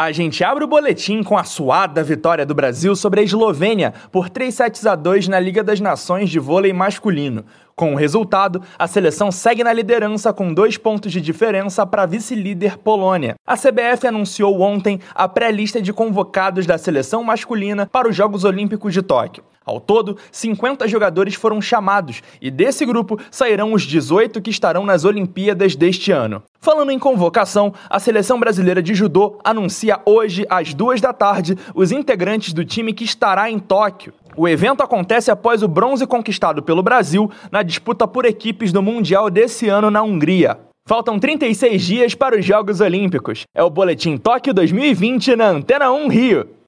A gente abre o boletim com a suada vitória do Brasil sobre a Eslovênia por 3 sets a 2 na Liga das Nações de vôlei masculino. Com o resultado, a seleção segue na liderança com dois pontos de diferença para vice-líder Polônia. A CBF anunciou ontem a pré-lista de convocados da seleção masculina para os Jogos Olímpicos de Tóquio. Ao todo, 50 jogadores foram chamados e desse grupo sairão os 18 que estarão nas Olimpíadas deste ano. Falando em convocação, a seleção brasileira de judô anuncia hoje, às duas da tarde, os integrantes do time que estará em Tóquio. O evento acontece após o bronze conquistado pelo Brasil na disputa por equipes do Mundial desse ano na Hungria. Faltam 36 dias para os Jogos Olímpicos. É o Boletim Tóquio 2020 na Antena 1 Rio.